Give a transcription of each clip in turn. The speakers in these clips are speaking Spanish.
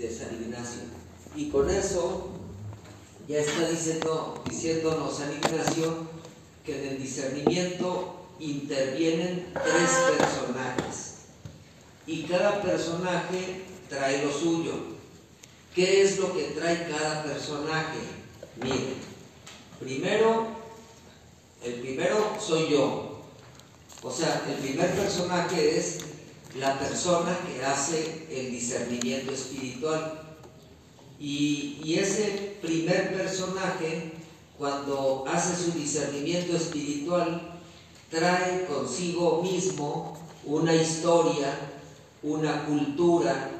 de San Ignacio. Y con eso ya está diciendo, diciéndonos San Ignacio que en el discernimiento intervienen tres personajes y cada personaje trae lo suyo. ¿Qué es lo que trae cada personaje? Miren, primero, el primero soy yo. O sea, el primer personaje es la persona que hace el discernimiento espiritual. Y, y ese primer personaje, cuando hace su discernimiento espiritual, trae consigo mismo una historia, una cultura,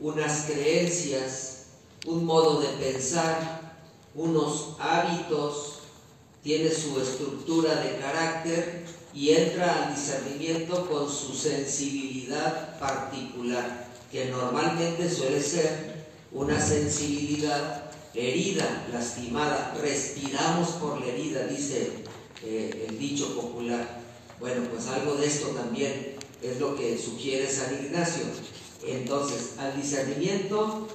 unas creencias, un modo de pensar, unos hábitos, tiene su estructura de carácter y entra al discernimiento con su sensibilidad particular, que normalmente suele ser una sensibilidad herida, lastimada, respiramos por la herida, dice eh, el dicho popular. Bueno, pues algo de esto también es lo que sugiere San Ignacio. Entonces, al discernimiento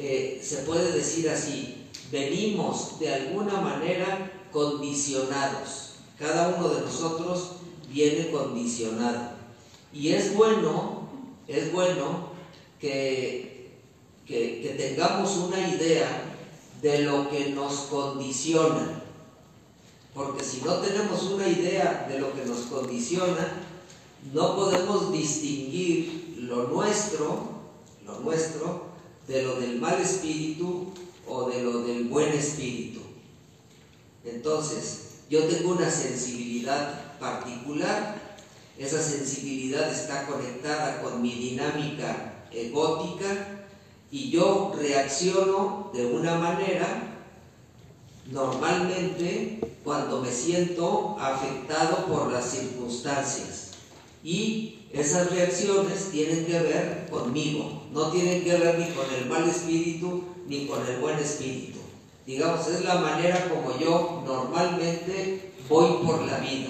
eh, se puede decir así, venimos de alguna manera condicionados. Cada uno de nosotros viene condicionado. Y es bueno, es bueno que, que tengamos una idea de lo que nos condiciona. Porque si no tenemos una idea de lo que nos condiciona, no podemos distinguir lo nuestro, lo nuestro, de lo del mal espíritu o de lo del buen espíritu. Entonces, yo tengo una sensibilidad particular, esa sensibilidad está conectada con mi dinámica egótica y yo reacciono de una manera normalmente cuando me siento afectado por las circunstancias. Y esas reacciones tienen que ver conmigo, no tienen que ver ni con el mal espíritu ni con el buen espíritu. Digamos, es la manera como yo normalmente voy por la vida.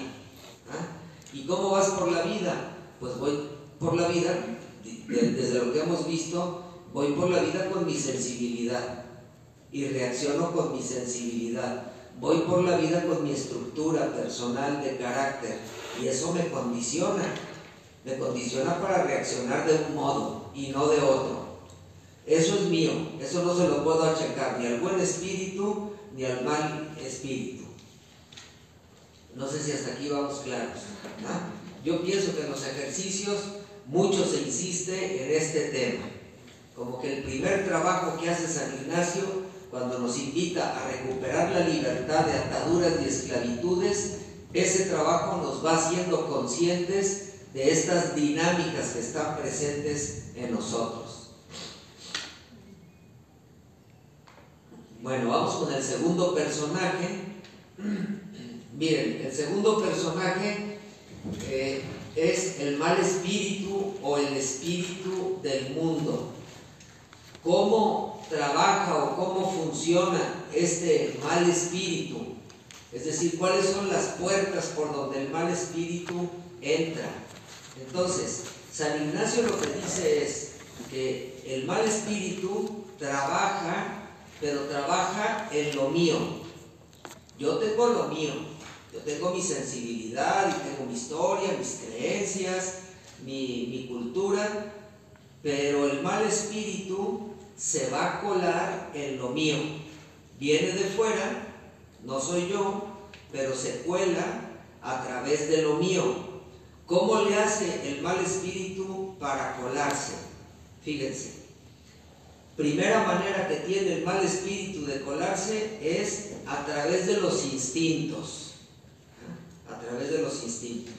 ¿ah? ¿Y cómo vas por la vida? Pues voy por la vida, desde lo que hemos visto, voy por la vida con mi sensibilidad y reacciono con mi sensibilidad. Voy por la vida con mi estructura personal de carácter y eso me condiciona. Me condiciona para reaccionar de un modo y no de otro. Eso es mío, eso no se lo puedo achacar ni al buen espíritu ni al mal espíritu. No sé si hasta aquí vamos claros. Yo pienso que en los ejercicios mucho se insiste en este tema. Como que el primer trabajo que hace San Ignacio cuando nos invita a recuperar la libertad de ataduras y esclavitudes, ese trabajo nos va haciendo conscientes de estas dinámicas que están presentes en nosotros. Bueno, vamos con el segundo personaje. Miren, el segundo personaje eh, es el mal espíritu o el espíritu del mundo. ¿Cómo trabaja o cómo funciona este mal espíritu? Es decir, cuáles son las puertas por donde el mal espíritu entra. Entonces, San Ignacio lo que dice es que el mal espíritu trabaja, pero trabaja en lo mío. Yo tengo lo mío, yo tengo mi sensibilidad y tengo mi historia, mis creencias, mi, mi cultura, pero el mal espíritu se va a colar en lo mío. Viene de fuera, no soy yo, pero se cuela a través de lo mío. ¿Cómo le hace el mal espíritu para colarse? Fíjense. Primera manera que tiene el mal espíritu de colarse es a través de los instintos. A través de los instintos.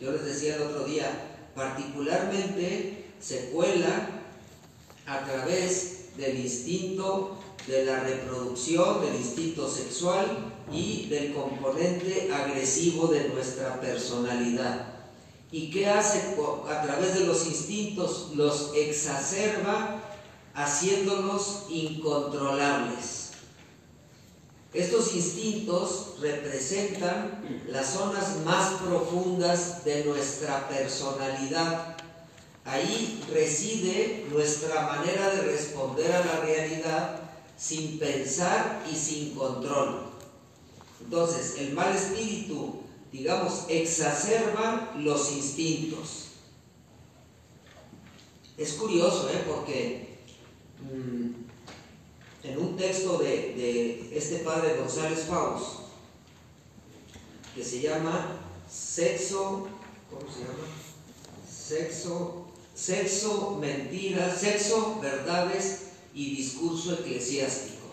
Yo les decía el otro día, particularmente se cuela a través del instinto de la reproducción, del instinto sexual y del componente agresivo de nuestra personalidad. ¿Y qué hace a través de los instintos? Los exacerba haciéndolos incontrolables. Estos instintos representan las zonas más profundas de nuestra personalidad. ahí reside nuestra manera de responder a la realidad sin pensar y sin control. Entonces, el mal espíritu, digamos, exacerba los instintos. Es curioso, ¿eh? porque mm, en un texto de, de, este padre González Faust, que se llama Sexo, ¿cómo se llama? Sexo, sexo, mentiras, sexo, verdades y discurso eclesiástico.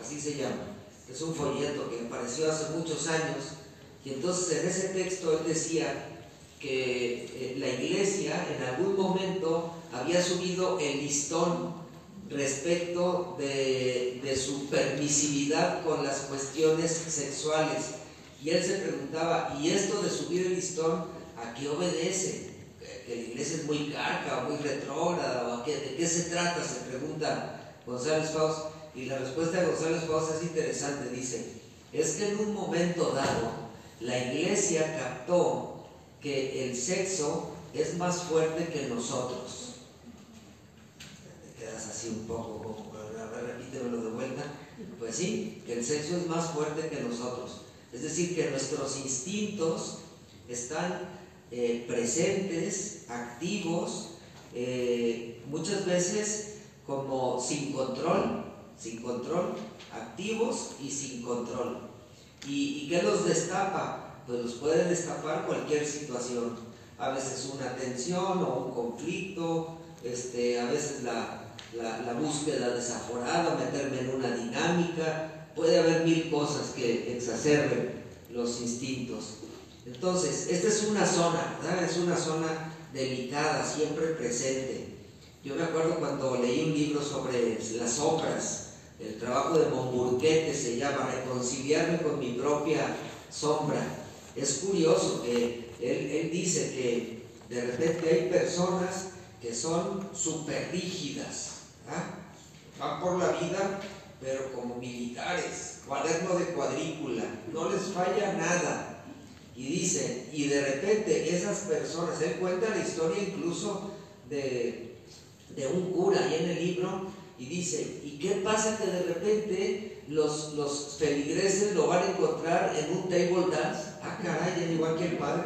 Así se llama. Es un folleto que apareció hace muchos años. Y entonces en ese texto él decía que eh, la iglesia en algún momento había subido el listón respecto de, su permisividad con las cuestiones sexuales. Y él se preguntaba, ¿y esto de subir el listón a qué obedece? ¿Que la iglesia es muy carca o muy retrógrada? ¿O qué, ¿De qué se trata? Se pregunta González Faust. Y la respuesta de González Faust es interesante. Dice, es que en un momento dado la iglesia captó que el sexo es más fuerte que nosotros un poco, repítemelo de vuelta. Pues sí, que el sexo es más fuerte que nosotros. Es decir, que nuestros instintos están eh, presentes, activos, eh, muchas veces como sin control, sin control, activos y sin control. ¿Y, y qué los destapa? Pues los puede destapar cualquier situación. A veces una tensión o un conflicto, este, a veces la, la, búsqueda desaforada, meterme en una dinámica, puede haber mil cosas que exacerben los instintos. Entonces, esta es una zona. Es una zona delicada, siempre presente. Yo me acuerdo cuando leí un libro sobre las obras, el trabajo de Monburquete se llama Reconciliarme con mi propia sombra. Es curioso que él, él dice que de repente hay personas que son súper rígidas, Van por la vida, pero como militares, cuaderno de cuadrícula, no les falla nada. Y dice, y de repente esas personas, él cuenta la historia incluso de, de un cura ahí en el libro, y dice, ¿y qué pasa que de repente los, los feligreses lo van a encontrar en un table dance? Ah, caray, igual que el padre,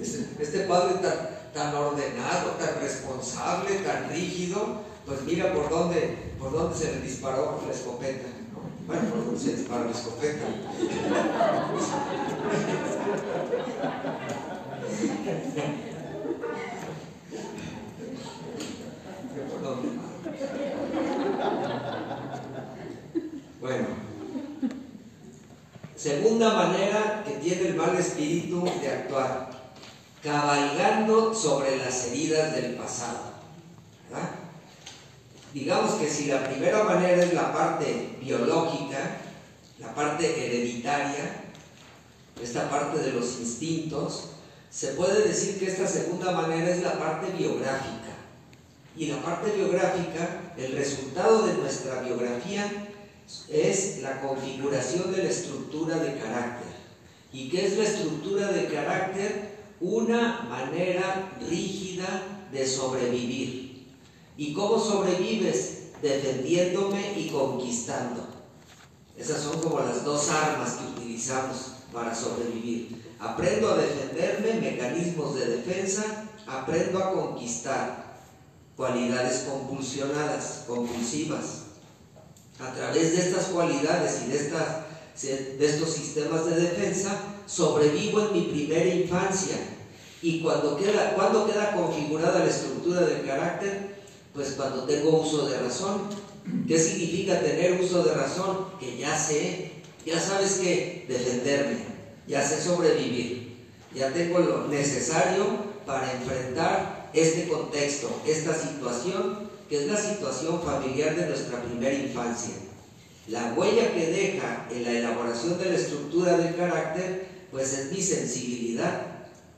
Este, este padre tan, tan ordenado, tan responsable, tan rígido, pues mira por dónde, por dónde se le disparó la escopeta. Bueno, por dónde se disparó la escopeta. Bueno, segunda manera que tiene el mal espíritu de actuar, cabalgando sobre las heridas del pasado. Digamos que si la primera manera es la parte biológica, la parte hereditaria, esta parte de los instintos, se puede decir que esta segunda manera es la parte biográfica. Y la parte biográfica, el resultado de nuestra biografía es la configuración de la estructura de carácter. ¿Y qué es la estructura de carácter? Una manera rígida de sobrevivir. ¿Y cómo sobrevives? Defendiéndome y conquistando. Esas son como las dos armas que utilizamos para sobrevivir. Aprendo a defenderme, mecanismos de defensa, aprendo a conquistar cualidades compulsionadas, compulsivas. A través de estas cualidades y de, estos sistemas de defensa, sobrevivo en mi primera infancia. Y cuando queda, cuando queda configurada la estructura del carácter, pues cuando tengo uso de razón. ¿Qué significa tener uso de razón? Que ya sé, ya sabes que defenderme, ya sé sobrevivir, ya tengo lo necesario para enfrentar este contexto, esta situación, que es la situación familiar de nuestra primera infancia. La huella que deja en la elaboración de la estructura del carácter, pues es mi sensibilidad,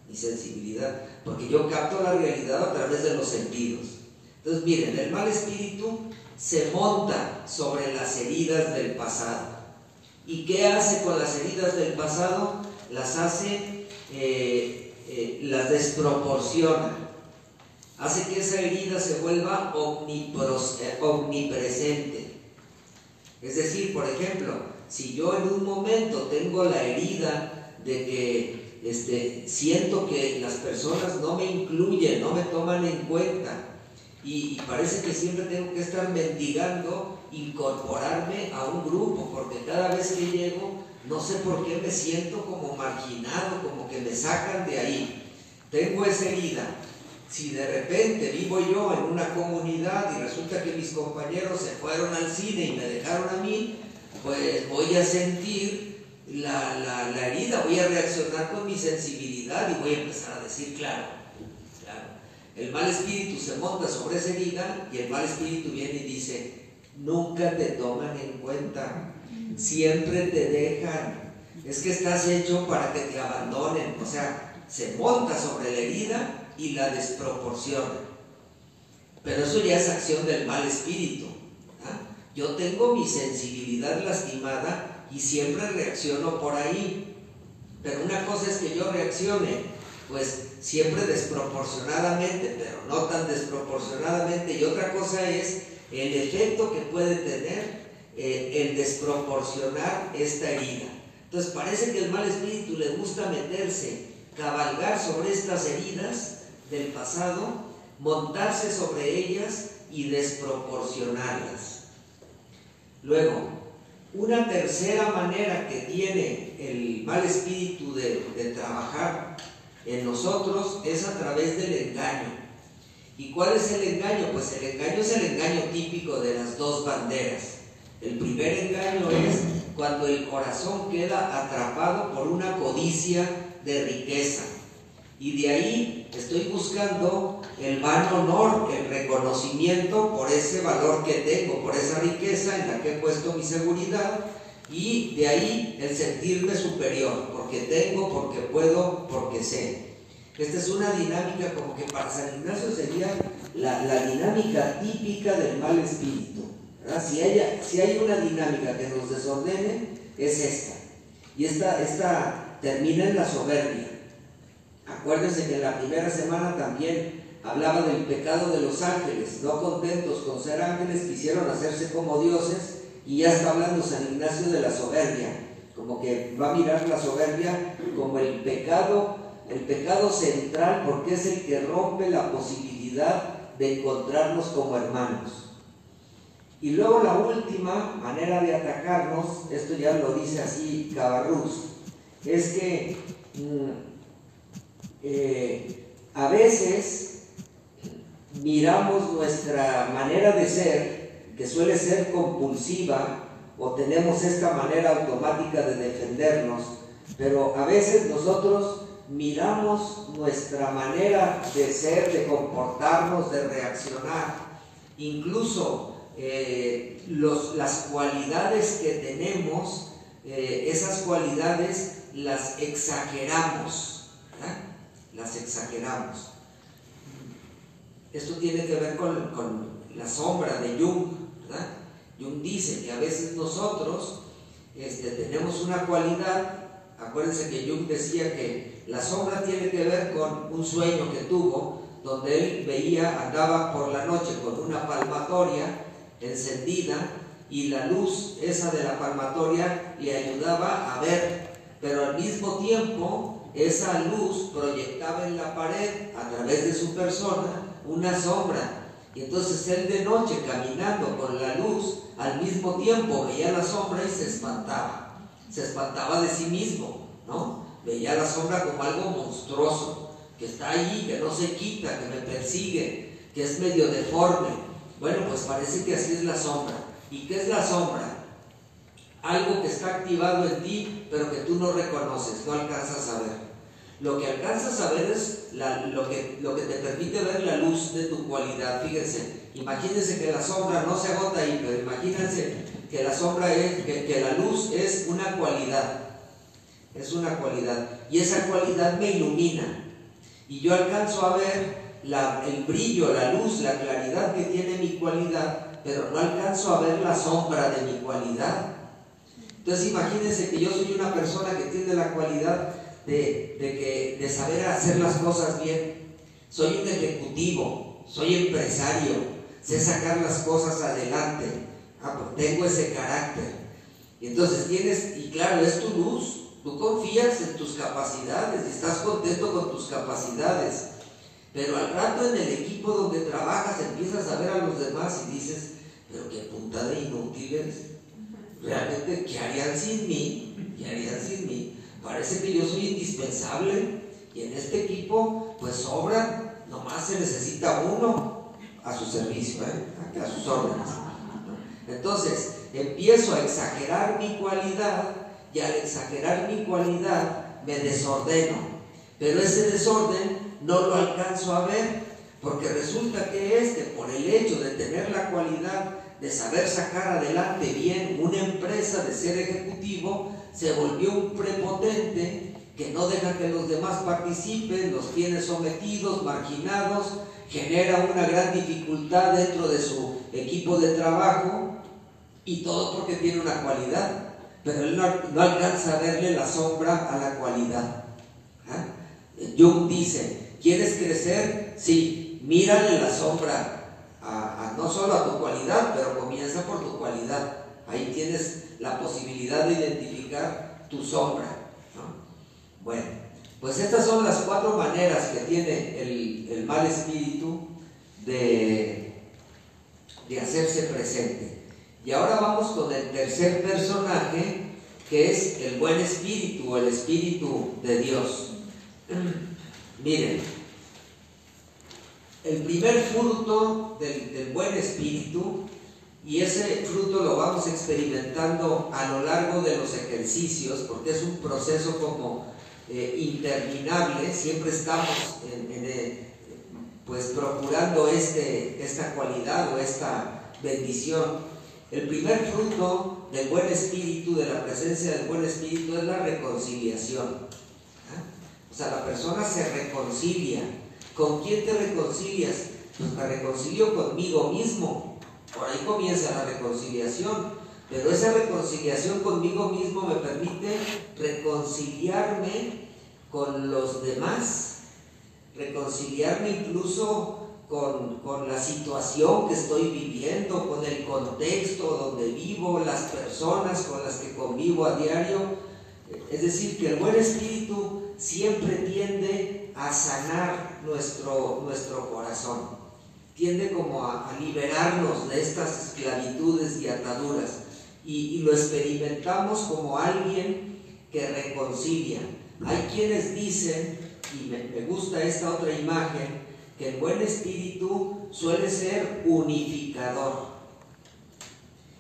mi sensibilidad, porque yo capto la realidad a través de los sentidos. Entonces, miren, el mal espíritu se monta sobre las heridas del pasado. ¿Y qué hace con las heridas del pasado? Las hace, eh, eh, las desproporciona. hace que esa herida se vuelva eh, omnipresente. Es decir, por ejemplo, si yo en un momento tengo la herida de que este, siento que las personas no me incluyen, no me toman en cuenta, y, parece que siempre tengo que estar mendigando incorporarme a un grupo, porque cada vez que llego, no sé por qué me siento como marginado, como que me sacan de ahí. Tengo esa herida. Si de repente vivo yo en una comunidad y resulta que mis compañeros se fueron al cine y me dejaron a mí, pues voy a sentir la, la herida, voy a reaccionar con mi sensibilidad y voy a empezar a decir, claro, el mal espíritu se monta sobre esa herida y el mal espíritu viene y dice, nunca te toman en cuenta, siempre te dejan, es que estás hecho para que te abandonen, o sea, se monta sobre la herida y la desproporciona. Pero eso ya es acción del mal espíritu. ¿ah? Yo tengo mi sensibilidad lastimada y siempre reacciono por ahí. Pero una cosa es que yo reaccione, pues siempre desproporcionadamente, pero no tan desproporcionadamente. Y otra cosa es el efecto que puede tener eh, el desproporcionar esta herida. Entonces parece que el mal espíritu le gusta meterse, cabalgar sobre estas heridas del pasado, montarse sobre ellas y desproporcionarlas. Luego, una tercera manera que tiene el mal espíritu de, de trabajar en nosotros es a través del engaño. ¿Y cuál es el engaño? Pues el engaño es el engaño típico de las dos banderas. El primer engaño es cuando el corazón queda atrapado por una codicia de riqueza. Y de ahí estoy buscando el vano honor, el reconocimiento por ese valor que tengo, por esa riqueza en la que he puesto mi seguridad y de ahí el sentirme superior, porque tengo, porque puedo, porque sé. Esta es una dinámica como que para San Ignacio sería la, dinámica típica del mal espíritu. Si, si hay una dinámica que nos desordene, es esta. Y esta, esta termina en la soberbia. Acuérdense que en la primera semana también hablaba del pecado de los ángeles. No contentos con ser ángeles, quisieron hacerse como dioses y ya está hablando San Ignacio de la soberbia, como que va a mirar la soberbia como el pecado, el pecado central, porque es el que rompe la posibilidad de encontrarnos como hermanos. Y luego la última manera de atacarnos, esto ya lo dice así Cabarrús, es que mm, eh, a veces miramos nuestra manera de ser que suele ser compulsiva o tenemos esta manera automática de defendernos, pero a veces nosotros miramos nuestra manera de ser, de comportarnos, de reaccionar, incluso eh, las cualidades que tenemos, eh, esas cualidades las exageramos, las exageramos. Esto tiene que ver con, la sombra de Jung, Jung dice que a veces nosotros este, tenemos una cualidad, acuérdense que Jung decía que la sombra tiene que ver con un sueño que tuvo, donde él veía, andaba por la noche con una palmatoria encendida y la luz esa de la palmatoria le ayudaba a ver, pero al mismo tiempo esa luz proyectaba en la pared a través de su persona una sombra. Y entonces él de noche caminando con la luz, al mismo tiempo veía la sombra y se espantaba. Se espantaba de sí mismo, ¿no? Veía la sombra como algo monstruoso, que está ahí, que no se quita, que me persigue, que es medio deforme. Bueno, pues parece que así es la sombra. ¿Y qué es la sombra? Algo que está activado en ti, pero que tú no reconoces, no alcanzas a ver. Lo que alcanzas a ver es lo, que, lo que te permite ver la luz de tu cualidad. Fíjense, imagínense que la sombra no se agota ahí, pero imagínense que la sombra es, que, la luz es una cualidad. Es una cualidad. Y esa cualidad me ilumina. Y yo alcanzo a ver el brillo, la luz, la claridad que tiene mi cualidad, pero no alcanzo a ver la sombra de mi cualidad. Entonces imagínense que yo soy una persona que tiene la cualidad de, que, de saber hacer las cosas bien. Soy un ejecutivo, soy empresario, sé sacar las cosas adelante, ah, pues tengo ese carácter. Y entonces tienes, y claro, es tu luz, tú confías en tus capacidades y estás contento con tus capacidades. Pero al rato en el equipo donde trabajas empiezas a ver a los demás y dices, pero qué punta de inútiles. Realmente, ¿qué harían sin mí? ¿Qué harían sin mí? Parece que yo soy indispensable y en este equipo pues sobran, nomás se necesita uno a su servicio, ¿eh? a sus órdenes. Entonces, empiezo a exagerar mi cualidad y al exagerar mi cualidad me desordeno. Pero ese desorden no lo alcanzo a ver porque resulta que es que por el hecho de tener la cualidad de saber sacar adelante bien una empresa, de ser ejecutivo, se volvió un prepotente que no deja que los demás participen, los tiene sometidos, marginados, genera una gran dificultad dentro de su equipo de trabajo y todo porque tiene una cualidad, pero él no, alcanza a verle la sombra a la cualidad. ¿Ah? Jung dice, ¿quieres crecer? Sí, mírale la sombra no solo a tu cualidad, pero comienza por tu cualidad. Ahí tienes la posibilidad de identificar tu sombra. Bueno, pues estas son las cuatro maneras que tiene el, mal espíritu de, de hacerse presente. Y ahora vamos con el tercer personaje, que es el buen espíritu o el espíritu de Dios. Miren, el primer fruto del, buen espíritu, y ese fruto lo vamos experimentando a lo largo de los ejercicios, porque es un proceso como eh, interminable, siempre estamos eh, pues procurando este, esta cualidad o esta bendición. El primer fruto del buen espíritu, de la presencia del buen espíritu, es la reconciliación. ¿ah? O sea, la persona se reconcilia ¿Con quién te reconcilias? Pues me reconcilio conmigo mismo. Por ahí comienza la reconciliación. Pero esa reconciliación conmigo mismo me permite reconciliarme con los demás, reconciliarme incluso con, con, la situación que estoy viviendo, con el contexto donde vivo, las personas con las que convivo a diario. Es decir, que el buen espíritu siempre tiende a sanar nuestro, nuestro corazón. Tiende como a, liberarnos de estas esclavitudes y ataduras. Y, lo experimentamos como alguien que reconcilia. Hay quienes dicen, y me, gusta esta otra imagen, que el buen espíritu suele ser unificador.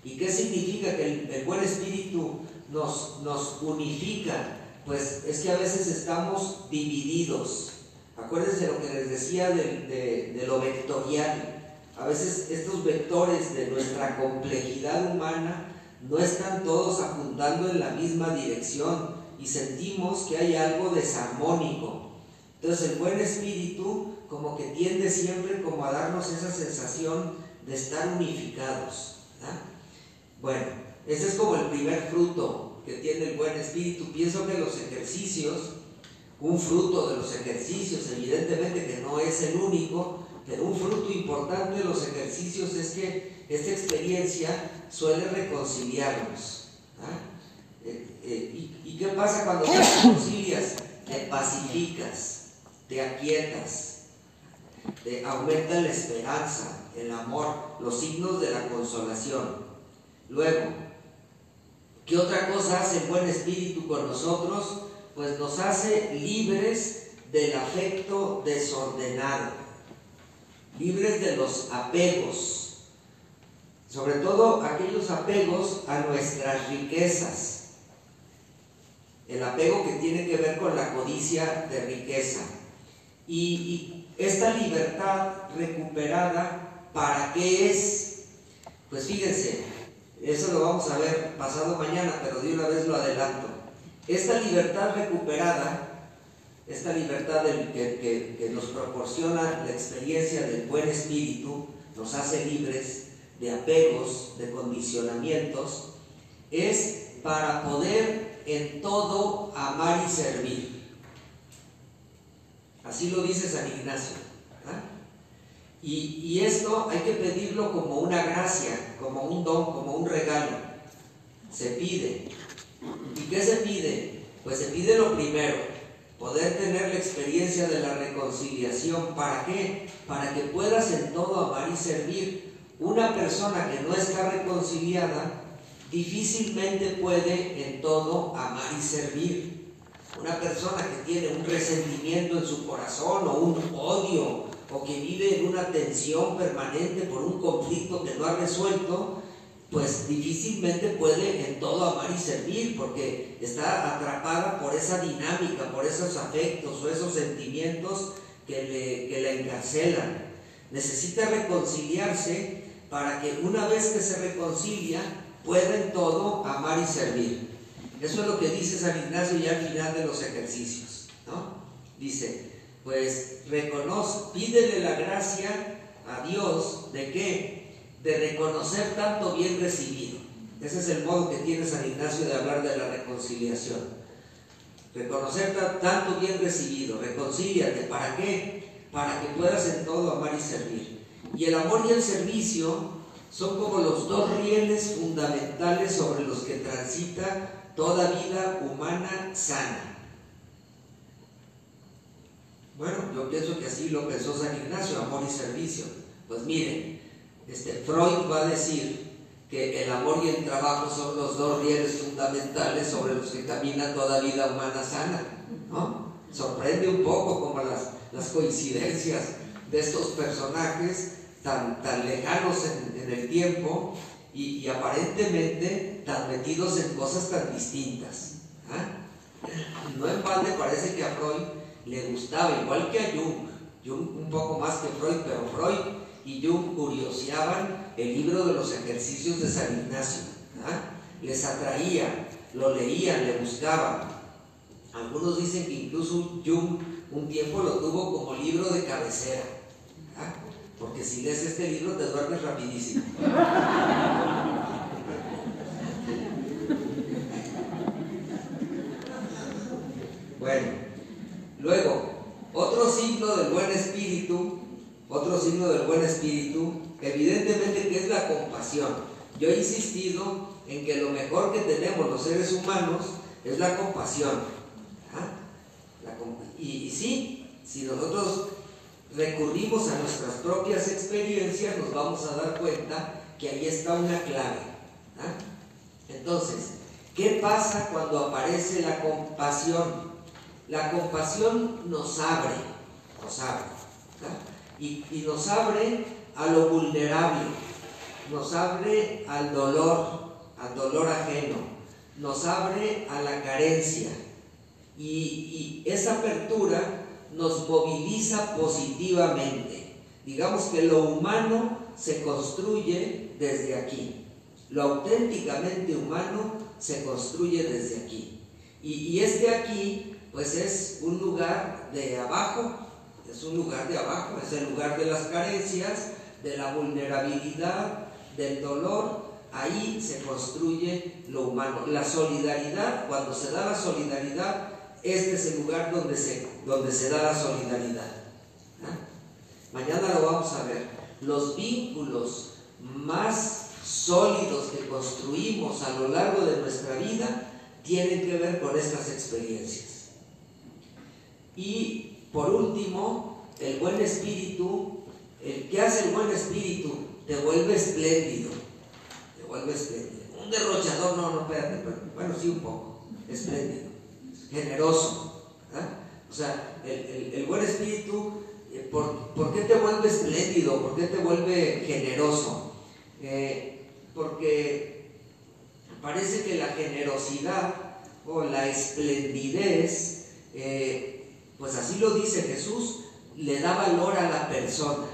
¿Y qué significa que el, buen espíritu nos, nos unifica? Pues es que a veces estamos divididos, Acuérdense lo que les decía de, lo vectorial. A veces estos vectores de nuestra complejidad humana no están todos apuntando en la misma dirección y sentimos que hay algo desarmónico. Entonces el buen espíritu como que tiende siempre como a darnos esa sensación de estar unificados. Bueno, ese es como el primer fruto que tiene el buen espíritu. Pienso que los ejercicios un fruto de los ejercicios, evidentemente que no es el único, pero un fruto importante de los ejercicios es que esta experiencia suele reconciliarnos. ¿ah? Eh, eh, ¿y, qué pasa cuando te reconcilias? Te pacificas, te aquietas, te aumenta la esperanza, el amor, los signos de la consolación. Luego, ¿qué otra cosa hace el buen espíritu con nosotros? pues nos hace libres del afecto desordenado, libres de los apegos, sobre todo aquellos apegos a nuestras riquezas, el apego que tiene que ver con la codicia de riqueza. Y, esta libertad recuperada, ¿para qué es? Pues fíjense, eso lo vamos a ver pasado mañana, pero de una vez lo adelanto. Esta libertad recuperada, esta libertad que, nos proporciona la experiencia del buen espíritu, nos hace libres de apegos, de condicionamientos, es para poder en todo amar y servir. Así lo dice San Ignacio. Y, y esto hay que pedirlo como una gracia, como un don, como un regalo. Se pide. ¿Y qué se pide? Pues se pide lo primero, poder tener la experiencia de la reconciliación. ¿Para qué? Para que puedas en todo amar y servir. Una persona que no está reconciliada difícilmente puede en todo amar y servir. Una persona que tiene un resentimiento en su corazón o un odio o que vive en una tensión permanente por un conflicto que no ha resuelto, pues difícilmente puede en todo amar y servir porque está atrapada por esa dinámica, por esos afectos o esos sentimientos que, le, que la encarcelan. Necesita reconciliarse para que una vez que se reconcilia pueda en todo amar y servir. Eso es lo que dice San Ignacio ya al final de los ejercicios. ¿no? Dice, pues reconoce, pídele la gracia a Dios de qué? De reconocer tanto bien recibido. Ese es el modo que tiene San Ignacio de hablar de la reconciliación. Reconocer tanto bien recibido, reconcíliate. ¿Para qué? Para que puedas en todo amar y servir. Y el amor y el servicio son como los dos rieles fundamentales sobre los que transita toda vida humana sana. Bueno, yo pienso que así lo pensó San Ignacio, amor y servicio. Pues miren, este, Freud va a decir que el amor y el trabajo son los dos rieles fundamentales sobre los que camina toda vida humana sana. ¿no? Sorprende un poco como las, las coincidencias de estos personajes tan, tan lejanos en, el tiempo y, aparentemente tan metidos en cosas tan distintas. ¿ah? No en balde parece que a Freud le gustaba, igual que a Jung, Jung un poco más que Freud, pero Freud y Jung curioseaban el libro de los ejercicios de San Ignacio. ¿ah? Les atraía, lo leían, le buscaban. Algunos dicen que incluso Jung un tiempo lo tuvo como libro de cabecera. Porque si lees este libro te duermes rapidísimo. Bueno, Luego, otro signo del buen espíritu, otro signo del buen espíritu, evidentemente que es la compasión. Yo he insistido en que lo mejor que tenemos los seres humanos es la compasión. y, sí, si nosotros recurrimos a nuestras propias experiencias, nos vamos a dar cuenta que ahí está una clave. ¿ah? Entonces, ¿qué pasa cuando aparece la compasión? La compasión nos abre, nos abre, y, y, nos abre a lo vulnerable, nos abre al dolor, al dolor ajeno, nos abre a la carencia. Y, y esa apertura nos moviliza positivamente. Digamos que lo humano se construye desde aquí. Lo auténticamente humano se construye desde aquí. Y, y este aquí pues es un lugar de abajo, es un lugar de abajo, es el lugar de las carencias, de la vulnerabilidad, del dolor, ahí se construye lo humano. La solidaridad, cuando se da la solidaridad, este es el lugar donde se, donde se da la solidaridad. Mañana lo vamos a ver. Los vínculos más sólidos que construimos a lo largo de nuestra vida tienen que ver con estas experiencias. Y por último, el buen espíritu, el que hace el buen espíritu, te vuelve espléndido. Te vuelve espléndido. Un derrochador, no, no, espérate, bueno, sí un poco, espléndido, generoso. O sea, el, buen espíritu, eh, ¿por, qué te vuelve espléndido? ¿Por qué te vuelve generoso? Eh, porque parece que la generosidad o la esplendidez eh, pues así lo dice Jesús, le da valor a la persona,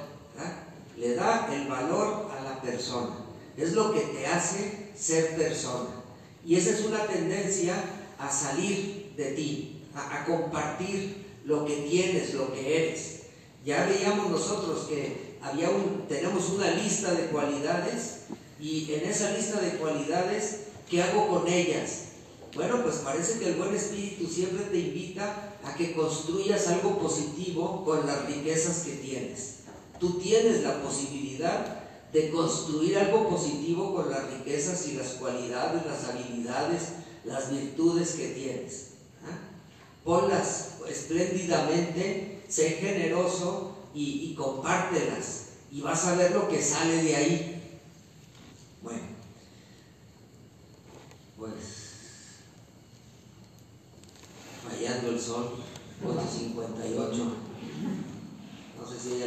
le da el valor a la persona. Es lo que te hace ser persona. Y esa es una tendencia a salir de ti, a, compartir lo que tienes, lo que eres. Ya veíamos nosotros que había un, tenemos una lista de cualidades y en esa lista de cualidades, ¿qué hago con ellas? Bueno, pues parece que el buen espíritu siempre te invita a que construyas algo positivo con las riquezas que tienes. Tú tienes la posibilidad de construir algo positivo con las riquezas y las cualidades, las habilidades, las virtudes que tienes. Ponlas espléndidamente, sé generoso y, compártelas y vas a ver lo que sale de ahí. Bueno, pues fallando el sol, 8.58. No sé si